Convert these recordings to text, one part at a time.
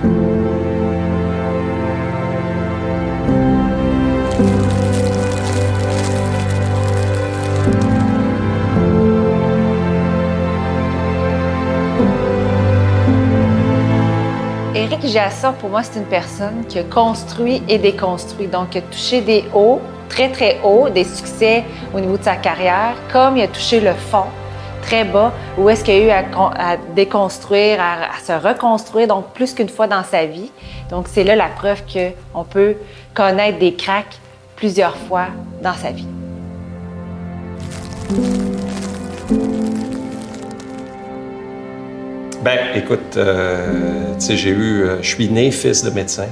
Éric Jasson, pour moi, c'est une personne qui a construit et déconstruit. Donc, il a touché des hauts, très, très hauts, des succès au niveau de sa carrière, comme il a touché le fond, très bas, où est-ce qu'il a eu à, déconstruire, à, se reconstruire, donc plus qu'une fois dans sa vie. Donc, c'est là la preuve qu'on peut connaître des cracks plusieurs fois dans sa vie. Ben, écoute, euh, tu sais, j'ai eu, euh, je suis né fils de médecin.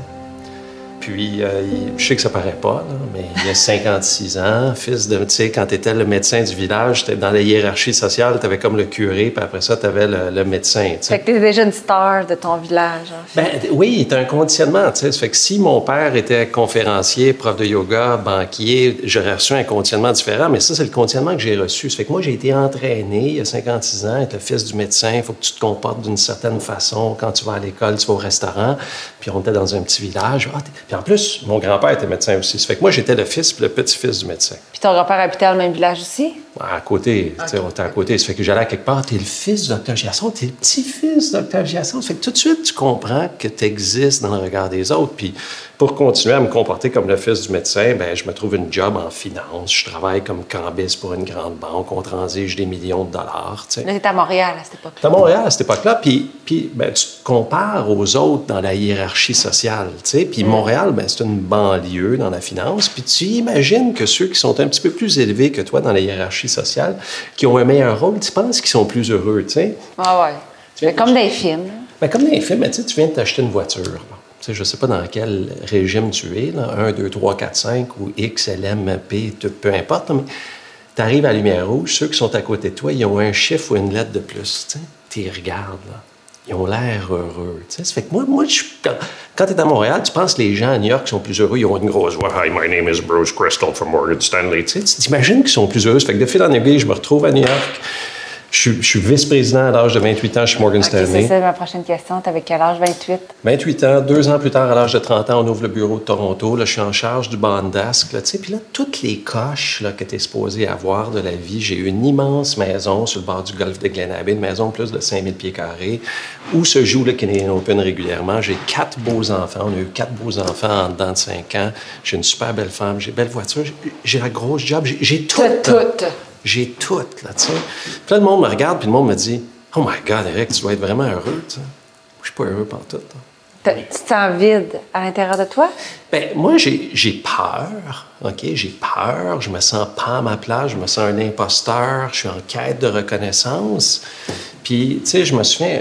Puis, euh, je sais que ça paraît pas, mais il a 56 ans, fils de, tu sais, quand tu étais le médecin du village, dans la hiérarchie sociale, tu avais comme le curé, puis après ça, tu avais le, médecin. Tu Fait que tu déjà une star de ton village. En fait. ben, oui, tu un conditionnement. Tu sais. Fait que si mon père était conférencier, prof de yoga, banquier, j'aurais reçu un conditionnement différent, mais ça, c'est le conditionnement que j'ai reçu. Ça fait que moi, j'ai été entraîné il y a 56 ans, être le fils du médecin, il faut que tu te comportes d'une certaine façon. Quand tu vas à l'école, tu vas au restaurant, puis on était dans un petit village. Ah, en plus, mon grand-père était médecin aussi. Ça fait que moi, j'étais le fils le petit-fils du médecin. Puis ton grand-père habitait dans le même village aussi? À côté. sais, On était à côté. Ça fait que j'allais quelque part. T'es le fils du docteur Giasson, t'es le petit-fils du docteur Giasson? Ça fait que tout de suite, tu comprends que tu existes dans le regard des autres. Puis pour continuer à me comporter comme le fils du médecin, ben, je me trouve une job en finance. Je travaille comme cambiste pour une grande banque. On transige des millions de dollars. Tu à Montréal à cette époque-là. à Montréal à cette époque-là. Puis, puis ben, tu te compares aux autres dans la hiérarchie sociale. Puis mm. Montréal, ben, c'est une banlieue dans la finance. Puis tu imagines que ceux qui sont un petit peu plus élevés que toi dans la hiérarchie sociale, qui ont un meilleur rôle, tu penses qu'ils sont plus heureux. sais? Ah ouais. Comme dans les films. Ben, comme dans les films, tu viens de t'acheter une voiture je ne sais pas dans quel régime tu es, là, 1, 2, 3, 4, 5 ou X, LM, P, peu importe, mais tu arrives à la lumière rouge, ceux qui sont à côté de toi, ils ont un chiffre ou une lettre de plus. Tu les regardes, là. Ils ont l'air heureux. Ça fait que moi, moi je, quand, tu es à Montréal, tu penses que les gens à New York sont plus heureux. Ils ont une grosse voix. Hi, my name is Bruce Crystal from Morgan Stanley. Tu t'imagines qu'ils sont plus heureux. Ça fait que de fil en aiguille, je me retrouve à New York. Je, suis vice-président à l'âge de 28 ans chez Morgan Stanley. C'est ça ma prochaine question. Tu avais quel âge, 28? 28 ans. Deux ans plus tard, à l'âge de 30 ans, on ouvre le bureau de Toronto. Là, je suis en charge du bandesk. Là, puis là, toutes les coches là, que tu es supposé avoir de la vie. J'ai une immense maison sur le bord du golfe de Glen une maison de plus de 5000 pieds carrés, où se joue le Canadian Open régulièrement. J'ai quatre beaux enfants. On a eu quatre beaux enfants en dedans de 5 ans. J'ai une super belle femme. J'ai une belle voiture. J'ai la grosse job. J'ai tout. Tout. J'ai tout, là, tu sais. Plein de monde me regarde, puis le monde me dit Oh my God, Eric, tu dois être vraiment heureux, tu sais. Je suis pas heureux par tout. Tu te sens vide à l'intérieur de toi? Bien, moi, j'ai peur, OK? J'ai peur, je me sens pas à ma place, je me sens un imposteur, je suis en quête de reconnaissance. Puis, tu sais, je me souviens,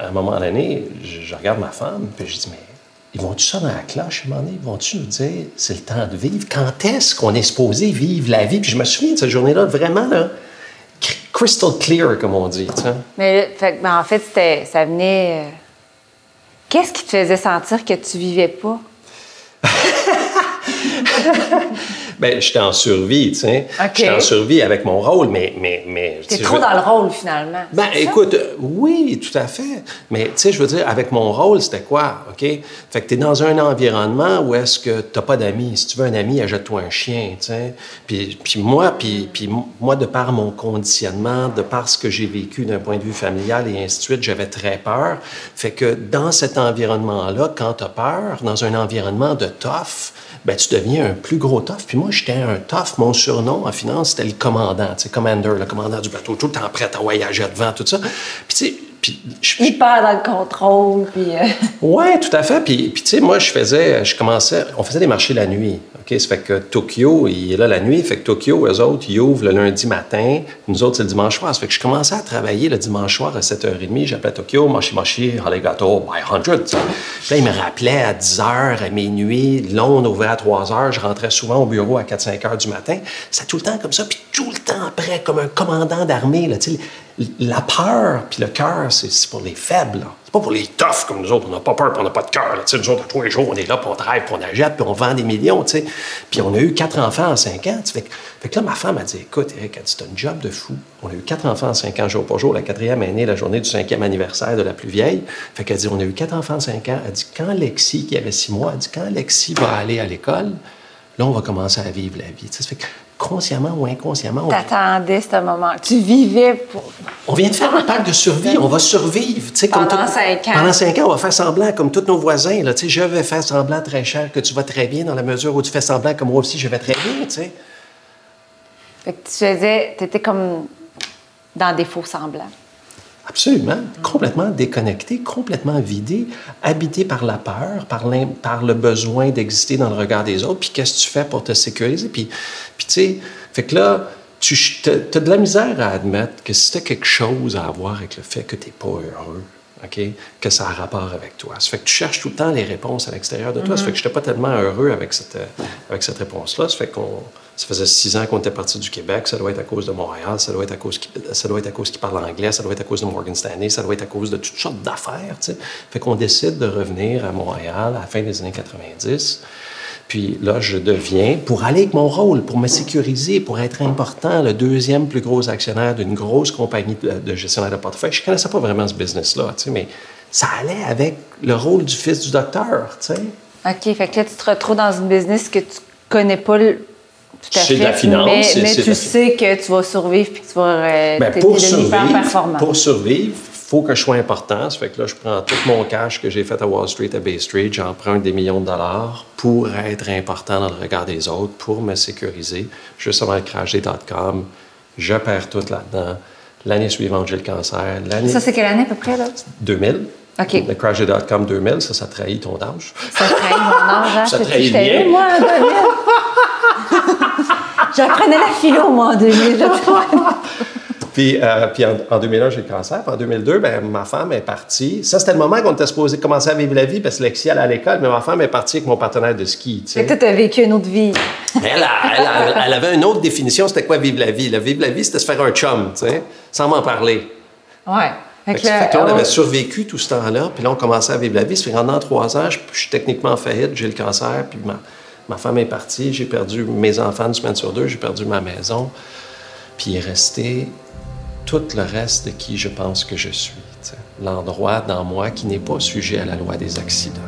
à, un moment donné, je, je regarde ma femme, puis je dis Mais ils vont-tu ça dans la cloche à un moment donné? Ils vont-tu nous dire c'est le temps de vivre? Quand est-ce qu'on est supposé vivre la vie? Puis je me souviens de cette journée-là, vraiment, là, crystal clear, comme on dit. Mais ben, en fait, ça venait. Euh, qu'est-ce qui te faisait sentir que tu vivais pas? ben, j'étais en survie, tu sais. J'étais en survie avec mon rôle, mais... mais, mais T'es trop dans le rôle, finalement. Ben, écoute, oui, tout à fait. Mais, tu sais, je veux dire, avec mon rôle, c'était quoi, OK? Fait que t'es dans un environnement où est-ce que t'as pas d'amis. Si tu veux un ami, achète-toi un chien, tu sais. Puis, puis moi, puis, puis moi, de par mon conditionnement, de par ce que j'ai vécu d'un point de vue familial et ainsi de suite, j'avais très peur. Fait que dans cet environnement-là, quand t'as peur, dans un environnement de tough, ben, tu deviens un plus gros tough. Puis moi, j'étais un tough. Mon surnom en finance, c'était le commandant, tu commander, le commandant du bateau, tout le temps prêt à voyager devant, tout ça. Puis tu puis, je, Hyper dans le contrôle, puis... Euh... Ouais, tout à fait. Puis, puis tu sais, moi, je faisais, je commençais, on faisait des marchés la nuit, OK? Ça fait que Tokyo, il est là la nuit, fait que Tokyo, eux autres, ils ouvrent le lundi matin, nous autres, c'est le dimanche soir. Ça fait que je commençais à travailler le dimanche soir à 7h30, j'appelais Tokyo, machi machi, arigato, by 100, Puis là, il me rappelait à 10h, à minuit, on ouvrait à 3h, je rentrais souvent au bureau à 4-5 h du matin. C'était tout le temps comme ça, puis tout le temps après, comme un commandant d'armée, là, tu sais, la peur puis le cœur, c'est pour les faibles. C'est pas pour les toughs comme nous autres. On n'a pas peur puis on n'a pas de cœur. Nous autres, tous les jours, on est là, puis on travaille, puis on achète, puis on vend des millions. Puis on a eu quatre enfants en cinq ans. Fait, fait, que là, ma femme a dit Écoute, Eric, elle dit C'est un job de fou. On a eu quatre enfants en cinq ans, jour pour jour. La quatrième année, la journée du cinquième anniversaire de la plus vieille. Fait qu'elle dit On a eu quatre enfants en cinq ans. Elle dit Quand Lexi, qui avait six mois, elle dit Quand Lexi va aller à l'école, là, on va commencer à vivre la vie. Fait que consciemment ou inconsciemment. T'attendais ce moment. Tu vivais pour. On vient de faire un pacte de survie. On va survivre. Pendant comme cinq ans. Pendant cinq ans, on va faire semblant comme tous nos voisins. Là, je vais faire semblant très cher que tu vas très bien dans la mesure où tu fais semblant que moi aussi je vais très bien. sais. Fait que tu faisais. Tu étais comme dans des faux semblants. Absolument. Complètement déconnecté, complètement vidé, habité par la peur, par, par le besoin d'exister dans le regard des autres. Puis qu'est-ce que tu fais pour te sécuriser? Puis, puis tu sais, fait que là, tu as de la misère à admettre que si tu quelque chose à voir avec le fait que tu n'es pas heureux, OK, que ça a rapport avec toi. Ça fait que tu cherches tout le temps les réponses à l'extérieur de toi. Ça fait que je n'étais pas tellement heureux avec cette, avec cette réponse-là. Ça fait qu'on ça faisait six ans qu'on était parti du Québec. Ça doit être à cause de Montréal. Ça doit être à cause ça doit être à cause qu'il parle anglais. Ça doit être à cause de Morgan Stanley. Ça doit être à cause de toutes sortes d'affaires. Tu sais. Fait qu'on décide de revenir à Montréal à la fin des années 90. Puis là, je deviens, pour aller avec mon rôle, pour me sécuriser, pour être important, le deuxième plus gros actionnaire d'une grosse compagnie de, gestionnaire de portefeuille. Je ne connaissais pas vraiment ce business-là, mais ça allait avec le rôle du fils du docteur, tu sais. OK, fait que là, tu te retrouves dans une business que tu connais pas c'est de la finance. Mais, mais tu sais que tu vas survivre puis que tu vas euh, ben, pour, survivre, pour survivre, il faut que je sois important. Ça fait que là, je prends tout mon cash que j'ai fait à Wall Street, à Bay Street, j'emprunte des millions de dollars pour être important dans le regard des autres, pour me sécuriser. Juste avant le crash des dot-com, je perds tout là-dedans. L'année suivante, j'ai le cancer. Ça, c'est quelle année à peu près? Là? 2000. OK. Le crash des dot-com 2000, ça, ça trahit ton âge. Ça trahit mon âge. Hein? ça trahit bien. moi, en 2000. J'apprenais la philo, moi, en 2000. puis, euh, puis en, 2001, j'ai le cancer. Puis en 2002, ben, ma femme est partie. Ça, c'était le moment qu'on était supposé commencer à vivre la vie parce que Lexi allait à l'école, mais ma femme est partie avec mon partenaire de ski. Tu sais. toi, tu as vécu une autre vie. elle, elle, avait une autre définition, c'était quoi vivre la vie? La vivre la vie, c'était se faire un chum, tu sais, sans m'en parler. Ouais. Fait que, là, on avait survécu tout ce temps-là, puis là, on commençait à vivre la vie. Ça fait pendant trois ans, je, je suis techniquement en faillite, j'ai le cancer, puis ma, Ma femme est partie, j'ai perdu mes enfants une semaine sur deux, j'ai perdu ma maison. Puis il est resté tout le reste de qui je pense que je suis. L'endroit dans moi qui n'est pas sujet à la loi des accidents.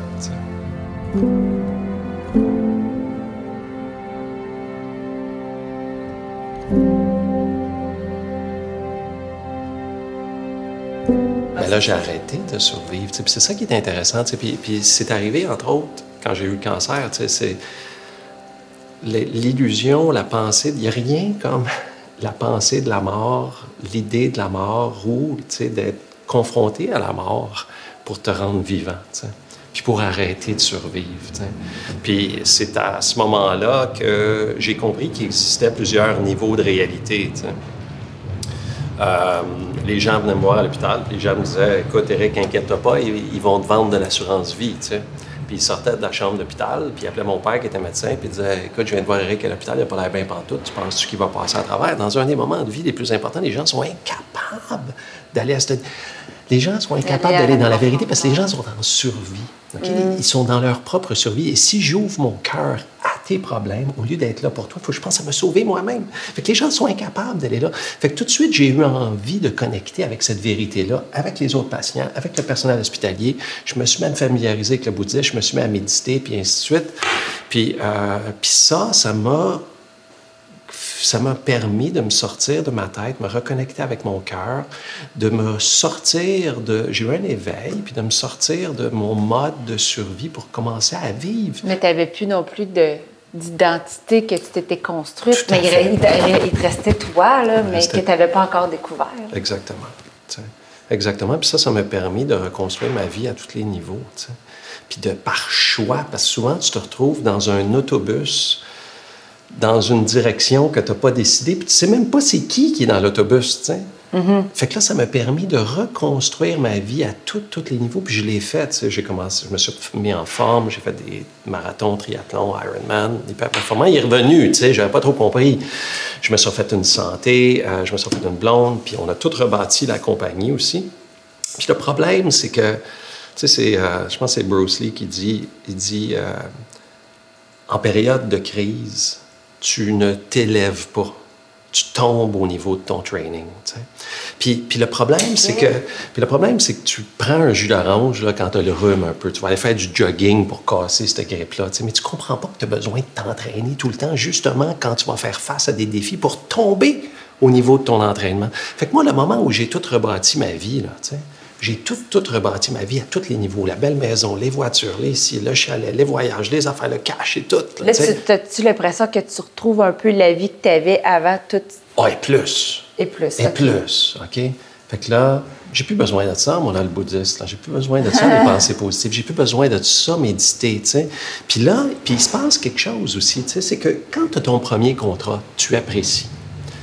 Mais là, j'ai arrêté de survivre. C'est ça qui est intéressant. Puis c'est arrivé, entre autres, quand j'ai eu le cancer. C'est l'illusion, la pensée, il n'y a rien comme la pensée de la mort, l'idée de la mort ou d'être confronté à la mort pour te rendre vivant, puis pour arrêter de survivre. Puis c'est à ce moment-là que j'ai compris qu'il existait plusieurs niveaux de réalité. Euh, les gens venaient me voir à l'hôpital, les gens me disaient Écoute, Eric, inquiète-toi pas, ils, vont te vendre de l'assurance vie. Puis il sortait de la chambre d'hôpital, puis il appelait mon père qui était médecin, puis il disait Écoute, je viens de voir Eric à l'hôpital, il n'a pas l'air bien pantoute, tu penses-tu qu'il va passer à travers? Dans un des moments de vie les plus importants, les gens sont incapables d'aller à cette. Les gens sont incapables d'aller dans la vérité parce que les gens sont en survie. Mm. Ils sont dans leur propre survie. Et si j'ouvre mon cœur tes problèmes, au lieu d'être là pour toi, il faut que je pense à me sauver moi-même. Fait que les gens sont incapables d'aller là. Fait que tout de suite, j'ai eu envie de connecter avec cette vérité-là, avec les autres patients, avec le personnel hospitalier. Je me suis même familiarisé avec le bouddhisme, je me suis mis à méditer, puis ainsi de suite. Puis, euh, puis ça, ça m'a ça m'a permis de me sortir de ma tête, me reconnecter avec mon cœur, de me sortir de... J'ai eu un éveil, puis de me sortir de mon mode de survie pour commencer à vivre. Mais tu n'avais plus non plus de d'identité que tu t'étais construite, mais il, te restait toi, là, mais que tu n'avais pas encore découvert. Exactement. Exactement. Puis ça, ça m'a permis de reconstruire ma vie à tous les niveaux. Puis de par choix, parce que souvent, tu te retrouves dans un autobus dans une direction que tu n'as pas décidé, puis tu sais même pas c'est qui qui est dans l'autobus, Mm-hmm. Fait que là, ça m'a permis de reconstruire ma vie à tous les niveaux. Puis je l'ai fait. J'ai commencé, je me suis mis en forme, j'ai fait des marathons, triathlons, Ironman, hyper performant. Il est revenu, tu sais, j'avais pas trop compris. Je me suis fait une santé, euh, je me suis fait une blonde, puis on a tout rebâti la compagnie aussi. Puis le problème, c'est que, tu sais, euh, je pense que c'est Bruce Lee qui dit, il dit, euh, en période de crise, tu ne t'élèves pas tu tombes au niveau de ton training. Puis, puis, le problème, c'est que, tu prends un jus d'orange quand tu as le rhume un peu. Tu vas aller faire du jogging pour casser cette grippe-là. Mais tu comprends pas que tu as besoin de t'entraîner tout le temps, justement quand tu vas faire face à des défis pour tomber au niveau de ton entraînement. Fait que moi, le moment où j'ai tout rebâti ma vie, j'ai tout, tout rebâti ma vie à tous les niveaux. La belle maison, les voitures, les ici, le chalet, les voyages, les affaires, le cash et tout. Là, as-tu l'impression que tu retrouves un peu la vie que tu avais avant tout? Ah, et plus. Et plus. Et plus, OK? Fait que là, j'ai plus besoin de ça, mon le bouddhiste. J'ai plus besoin de ça, les pensées positives. J'ai plus besoin de ça, méditer, tu sais. Puis là, puis il se passe quelque chose aussi, tu sais, c'est que quand tu as ton premier contrat, tu apprécies.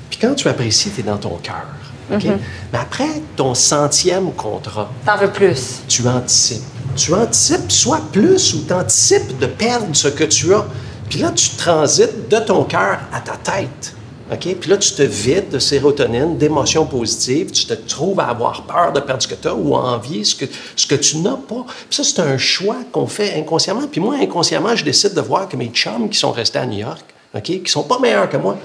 Puis quand tu apprécies, tu es dans ton cœur. Mhm. Mais après ton centième contrat, t'en veux plus. Tu anticipes. Tu anticipes soit plus ou tu anticipes de perdre ce que tu as. Puis là, tu transites de ton cœur à ta tête. OK? Puis là, tu te vides de sérotonine, d'émotions positives. Tu te trouves à avoir peur de perdre ce que tu as ou à envier ce que, ce que tu n'as pas. Puis ça, c'est un choix qu'on fait inconsciemment. Puis moi, inconsciemment, je décide de voir que mes chums qui sont restés à New York, OK, qui sont pas meilleurs que moi,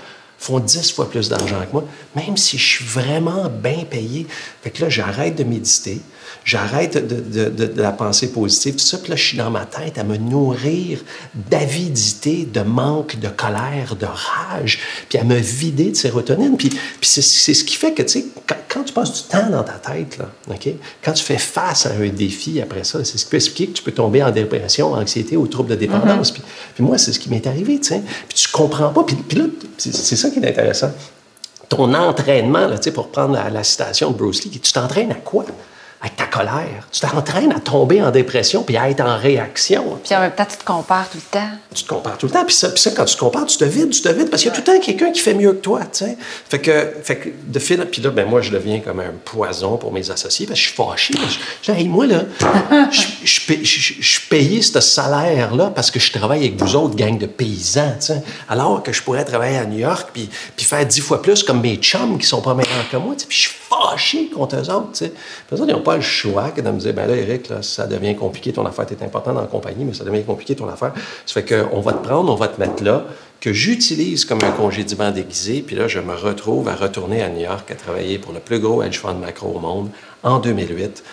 font dix fois plus d'argent que moi, même si je suis vraiment bien payé. Fait que là, j'arrête de méditer, j'arrête de, de, la pensée positive, tout ça, puis là, je suis dans ma tête à me nourrir d'avidité, de manque, de colère, de rage, puis à me vider de sérotonine. Puis, puis c'est, ce qui fait que, tu sais, quand, tu passes du temps dans ta tête, là, OK, quand tu fais face à un défi après ça, c'est ce qui peut expliquer que tu peux tomber en dépression, anxiété ou trouble de dépendance. Mm-hmm. puis, puis, moi, c'est ce qui m'est arrivé, tu sais. Puis tu comprends pas. Puis, puis là, c'est, c'est ça qui est intéressant. Ton entraînement, là, pour prendre la, la citation de Bruce Lee, tu t'entraînes à quoi? Avec ta colère. Tu t'entraînes à tomber en dépression puis à être en réaction. Puis en même temps, tu te compares tout le temps. Tu te compares tout le temps. Puis ça, puis ça quand tu te compares, tu te vides, tu te vides parce qu'il y a tout le temps quelqu'un qui fait mieux que toi, tu sais. Fait que, fait que de fil, puis là, ben moi, je deviens comme un poison pour mes associés parce que je suis fâché. Je, dis, hey, moi, là, je, je, je, payé ce salaire-là parce que je travaille avec vous autres, gang de paysans, tu sais. Alors que je pourrais travailler à New York puis, puis faire dix fois plus comme mes chums qui sont pas meilleurs que moi, tu sais. Puis je suis fâché contre eux autres, tu sais. Les autres, ils n'ont pas le choix que de me dire, ben là, Eric, là, ça devient compliqué, ton affaire, est important dans la compagnie, mais ça devient compliqué, ton affaire. Ça fait qu'on va te prendre, on va te mettre là, que j'utilise comme un congédiement déguisé, puis là, je me retrouve à retourner à New York à travailler pour le plus gros hedge fund macro au monde en 2008.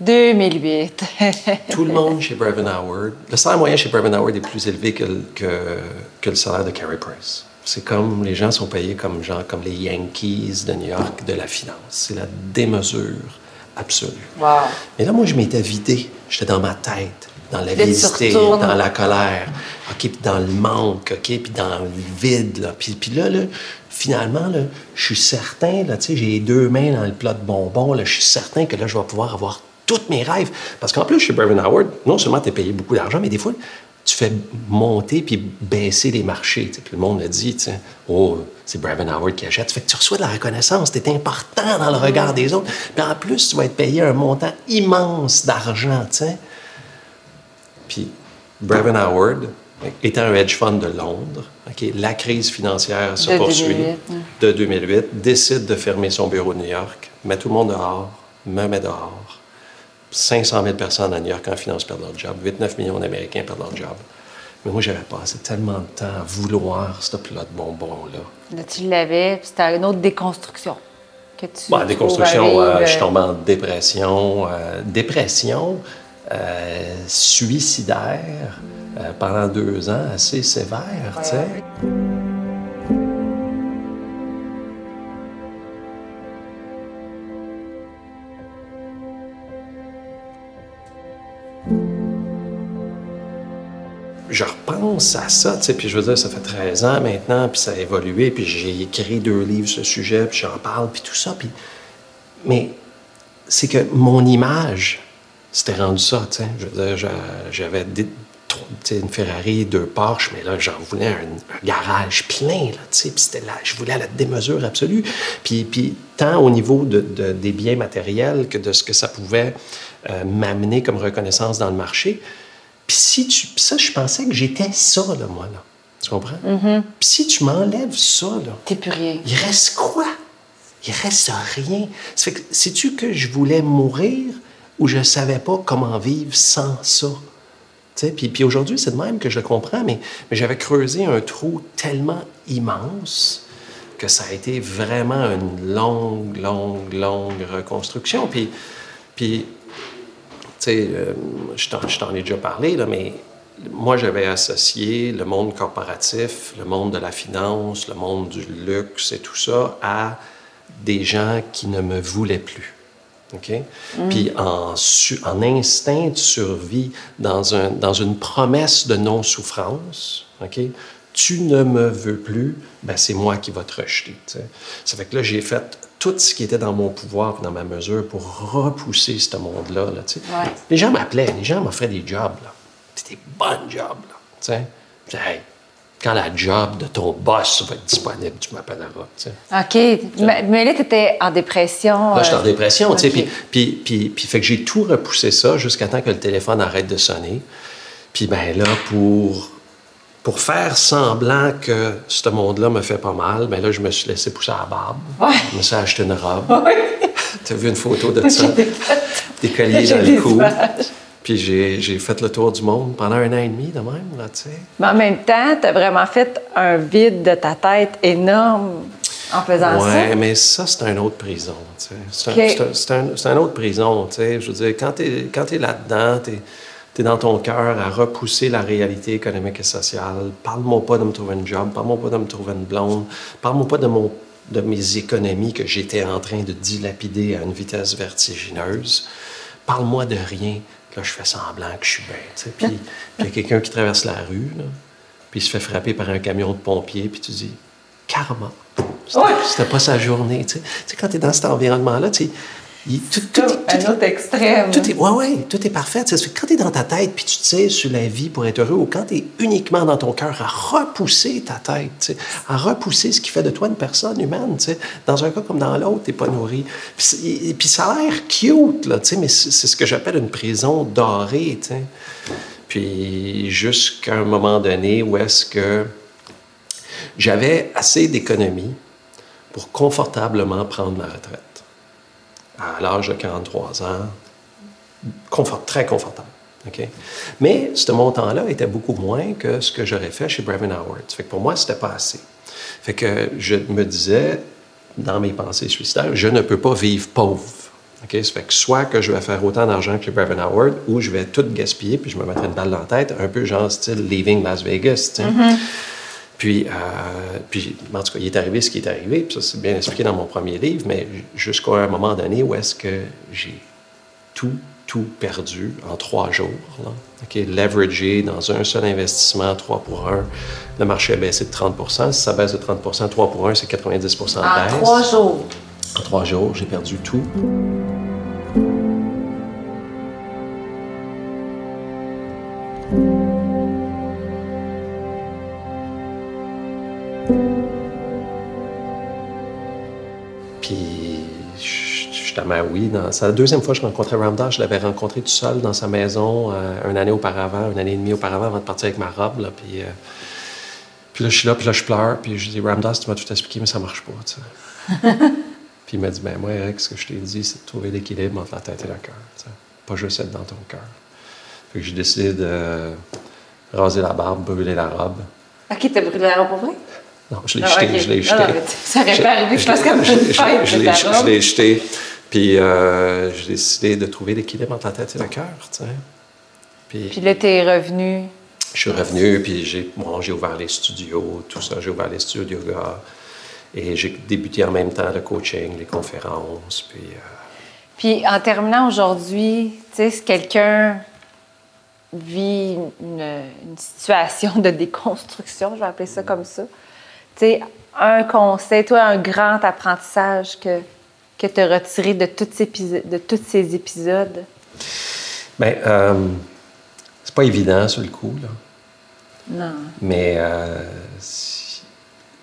2008. Tout le monde chez Brevin Howard. Le salaire moyen chez Brevin Howard est plus élevé que, que, que le salaire de Carey Price. C'est comme les gens sont payés comme genre comme les Yankees de New York de la finance. C'est la démesure absolue. Wow. Mais là, moi, je m'étais vidé. J'étais dans ma tête, dans la l'avidité, dans la colère, ok, puis dans le manque, ok, puis dans le vide. Là. Puis, puis là, là, finalement, là, je suis certain, là, tu sais, j'ai les deux mains dans le plat de bonbons, là, je suis certain que là, je vais pouvoir avoir tous mes rêves. Parce qu'en plus, chez Brevin Howard, non seulement tu es payé beaucoup d'argent, mais des fois, tu fais monter puis baisser les marchés. Puis le monde a dit, oh, c'est Brevin Howard qui achète. Fait que tu reçois de la reconnaissance, tu es important dans le regard des autres. Puis en plus, tu vas être payé un montant immense d'argent. Puis Brevin Howard, étant un hedge fund de Londres, la crise financière se poursuit de 2008, décide de fermer son bureau de New York, met tout le monde dehors, me met dehors 500 000 personnes à New York en finance perdent leur job, 8-9 millions d'Américains perdent leur job. Mais moi, j'avais passé tellement de temps à vouloir ce plat de bonbons-là. Là, tu l'avais, puis c'était une autre déconstruction que tu. Bon, déconstruction, euh, je suis tombé en dépression. Euh, dépression euh, suicidaire pendant deux ans, assez sévère, tu sais. Je repense à ça, tu sais, puis je veux dire, ça fait 13 ans maintenant, puis ça a évolué, puis j'ai écrit deux livres sur ce sujet, puis j'en parle, puis tout ça, puis... Mais c'est que mon image, c'était rendu ça, tu sais. Je veux dire, j'avais une Ferrari, deux Porsche, mais là, j'en voulais un, garage plein, là, tu sais, puis c'était là, je voulais la démesure absolue. Puis, puis tant au niveau de, des biens matériels que de ce que ça pouvait euh, m'amener comme reconnaissance dans le marché. Puis si tu... ça, je pensais que j'étais ça, là, moi, là. Tu comprends? Mm-hmm. Puis si tu m'enlèves ça, là... T'es plus rien. Il reste quoi? Il reste rien. Ça fait que, sais-tu que je voulais mourir ou je savais pas comment vivre sans ça? Puis, puis aujourd'hui, c'est de même que je le comprends, mais, mais j'avais creusé un trou tellement immense que ça a été vraiment une longue, longue, longue reconstruction. Puis, puis sais, euh, je t'en ai déjà parlé, là, mais moi, j'avais associé le monde corporatif, le monde de la finance, le monde du luxe et tout ça à des gens qui ne me voulaient plus. OK? Mm. Puis en, en, instinct de survie, dans, un, dans une promesse de non-souffrance, OK? Tu ne me veux plus, ben c'est moi qui vais te rejeter. Ça fait que là, j'ai fait tout ce qui était dans mon pouvoir dans ma mesure pour repousser ce monde-là. Là, ouais. Les gens m'appelaient, les gens m'offraient des jobs. C'était des bons jobs. Là, hey, quand la job de ton boss va être disponible, tu m'appelleras. OK. Mais, là, tu étais en dépression. Là, j'étais en euh, dépression. puis, puis, puis, fait que j'ai tout repoussé ça jusqu'à temps que le téléphone arrête de sonner. Puis, ben là, pour, pour faire semblant que ce monde-là me fait pas mal, ben là, je me suis laissé pousser à la barbe. Ouais. Je me suis acheté une robe. tu as vu une photo de ça? Des colliers dans le cou. Puis j'ai fait le tour du monde pendant un an et demi de même, là, tu sais. Mais en même temps, tu as vraiment fait un vide de ta tête énorme en faisant ça. Oui, mais ça, c'est une autre prison, tu sais. C'est un, un, un, autre prison, tu sais. Je veux dire, quand tu es, es là-dedans, tu es, dans ton cœur à repousser la réalité économique et sociale. Parle-moi pas de me trouver un job, parle-moi pas de me trouver une blonde, parle-moi pas de, mon, de mes économies que j'étais en train de dilapider à une vitesse vertigineuse. Parle-moi de rien. Là, je fais semblant que je suis bien. Puis il y a quelqu'un qui traverse la rue, puis il se fait frapper par un camion de pompiers, puis tu dis, karma. C'était pas sa journée. Tu sais, quand tu es dans cet environnement-là, tu tout, tout, un autre extrême. Tout est, ouais, ouais, tout est parfait. Quand tu es dans ta tête, puis tu te sais sur la vie pour être heureux, ou quand tu es uniquement dans ton cœur à repousser ta tête, à repousser ce qui fait de toi une personne humaine. Dans un cas comme dans l'autre, tu n'es pas nourri. Puis, puis, ça a l'air cute, là, mais c'est ce que j'appelle une prison dorée. Puis jusqu'à un moment donné où est-ce que j'avais assez d'économie pour confortablement prendre ma retraite à l'âge de 43 ans, très confortable. Mais ce montant-là était beaucoup moins que ce que j'aurais fait chez Brevin Howard. Fait que pour moi, c'était pas assez. Fait que je me disais, dans mes pensées suicidaires, je ne peux pas vivre pauvre. Ça fait que soit que je vais faire autant d'argent que Brevin Howard, ou je vais tout gaspiller, puis je me mettrai une balle dans la tête, un peu genre style Leaving Las Vegas. Puis, euh, puis, en tout cas, il est arrivé ce qui est arrivé, puis ça, c'est bien expliqué dans mon premier livre, mais jusqu'à un moment donné où est-ce que j'ai tout, tout perdu en trois jours. Là. OK, leveragé dans un seul investissement, 3 pour 1. Le marché a baissé de 30 Si ça baisse de 30% 3 pour 1, c'est 90% de baisse. En trois jours. En trois jours, j'ai perdu tout. Oui. C'est la deuxième fois que je rencontrais Ramdas. Je l'avais rencontré tout seul dans sa maison euh, une année auparavant, une année et demie auparavant, avant de partir avec ma robe. Là, puis, euh, puis là, je suis là, puis là, je pleure. Puis je dis, Ramdas, tu m'as tout expliqué, mais ça marche pas. puis il m'a dit, ben moi, Eric, ce que je t'ai dit, c'est de trouver l'équilibre entre la tête et le cœur. Pas juste être dans ton cœur. Fait que j'ai décidé de raser la barbe, brûler la robe. OK, t'as brûlé la robe pour vrai? Non, je l'ai ah, jeté, je l'ai jeté. ça aurait pas arrivé, je pense une fête. Je l'ai jeté. Puis euh, j'ai décidé de trouver l'équilibre entre la tête et le cœur. Puis, puis là, tu es revenu. Je suis revenu, puis j'ai bon, ouvert les studios, tout ça. J'ai ouvert les studios de yoga. Et j'ai débuté en même temps le coaching, les conférences. Puis, euh, puis en terminant aujourd'hui, tu sais, si quelqu'un vit une, une, situation de déconstruction, je vais appeler ça comme ça, tu sais, un conseil, toi, un grand apprentissage que que tu as retiré de, tous ces de tous ces épisodes? Bien, euh, c'est pas évident sur le coup, là. Non. Mais, euh, si-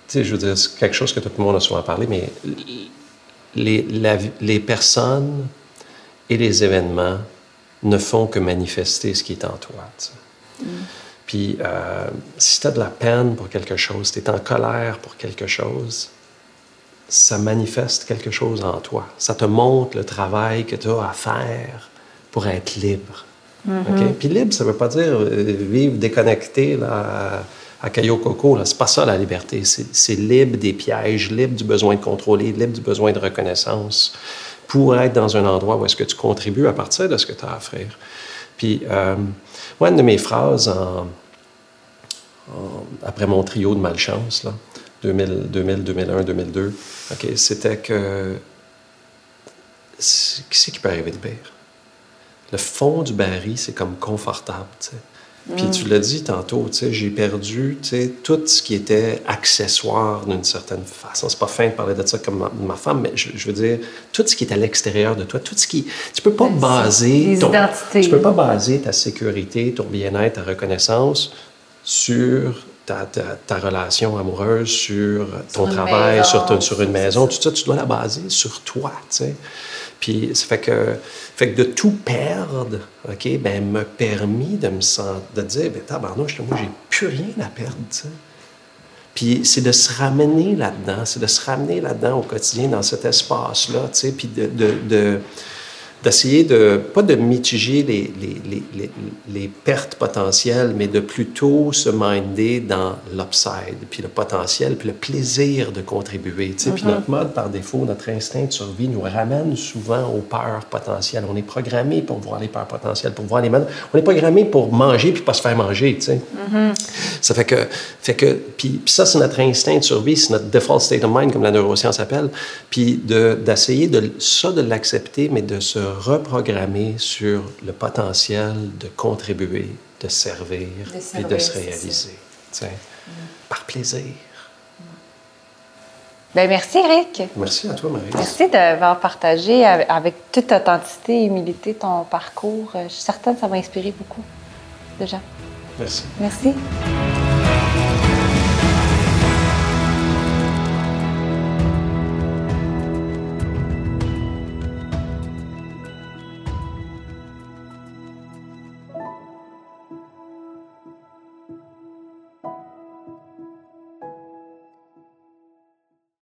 tu sais, je veux dire, c'est quelque chose que tout le monde a souvent parlé, mais les, la les personnes et les événements ne font que manifester ce qui est en toi. sais. Puis, euh, si tu as de la peine pour quelque chose, tu es en colère pour quelque chose, ça manifeste quelque chose en toi. Ça te montre le travail que tu as à faire pour être libre. OK? Puis libre, ça ne veut pas dire euh, vivre déconnecté là, à, Cayo Coco. là. C'est pas ça la liberté. C'est c'est libre des pièges, libre du besoin de contrôler, libre du besoin de reconnaissance pour être dans un endroit où est-ce que tu contribues à partir de ce que tu as à offrir. Puis, euh, moi, une de mes phrases en, en- après mon trio de malchance, là, 2000, 2000, 2001, 2002, OK, c'était que c'est- qui peut arriver de pire? Le fond du baril, c'est comme confortable, tu sais. Puis tu l'as dit tantôt, tu sais, j'ai perdu, tu sais, tout ce qui était accessoire d'une certaine façon. C'est pas fin de parler de ça comme ma, ma femme, mais je, je veux dire, tout ce qui est à l'extérieur de toi, tout ce qui... Tu peux pas baser... identités. Tu peux pas baser ta sécurité, ton bien-être, ta reconnaissance sur ta, ta, ta relation amoureuse, sur ton travail, maison, sur, ton- sur une maison, tout ça, tu dois la baser sur toi, tu sais. Puis ça fait que, fait que de tout perdre, OK, ben m'a permis de me sentir, de dire, ben tabarnouche, moi, j'ai plus rien à perdre, tu sais. Puis c'est de se ramener là-dedans, c'est de se ramener là-dedans au quotidien, dans cet espace-là, tu sais, puis de, de, de- d'essayer de, pas de mitiger les, les, les, les, pertes potentielles, mais de plutôt se minder dans l'upside, puis le potentiel, puis le plaisir de contribuer. tu sais. Puis notre mode par défaut, notre instinct de survie nous ramène souvent aux peurs potentielles. On est programmé pour voir les peurs potentielles, pour voir les mal. On est programmé pour manger puis pas se faire manger, tu sais. Ça fait que, fait que puis, puis ça, c'est notre instinct de survie, c'est notre default state of mind, comme la neuroscience appelle. Puis de- d'essayer de, ça, de l'accepter, mais de se reprogrammer sur le potentiel de contribuer, de servir, De servir, de se réaliser, tu sais, par plaisir. Ben merci, Eric. Merci à toi, Marie. Merci d'avoir partagé avec, avec toute authenticité et humilité ton parcours. Je suis certaine que ça va inspirer beaucoup de gens. Merci. Merci.